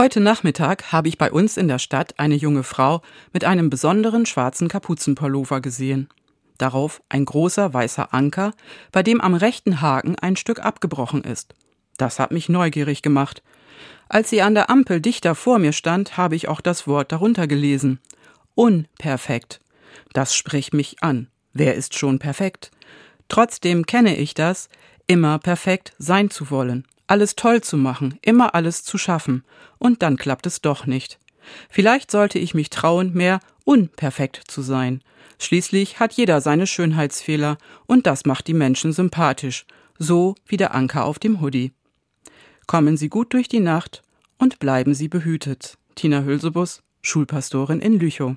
Heute Nachmittag habe ich bei uns in der Stadt eine junge Frau mit einem besonderen schwarzen Kapuzenpullover gesehen. Darauf ein großer weißer Anker, bei dem am rechten Haken ein Stück abgebrochen ist. Das hat mich neugierig gemacht. Als sie an der Ampel dichter vor mir stand, habe ich auch das Wort darunter gelesen. Unperfekt. Das spricht mich an. Wer ist schon perfekt? Trotzdem kenne ich das, immer perfekt sein zu wollen alles toll zu machen, immer alles zu schaffen, und dann klappt es doch nicht. Vielleicht sollte ich mich trauen, mehr unperfekt zu sein. Schließlich hat jeder seine Schönheitsfehler, und das macht die Menschen sympathisch, so wie der Anker auf dem Hoodie. Kommen Sie gut durch die Nacht und bleiben Sie behütet. Tina Hülsebus, Schulpastorin in Lüchow.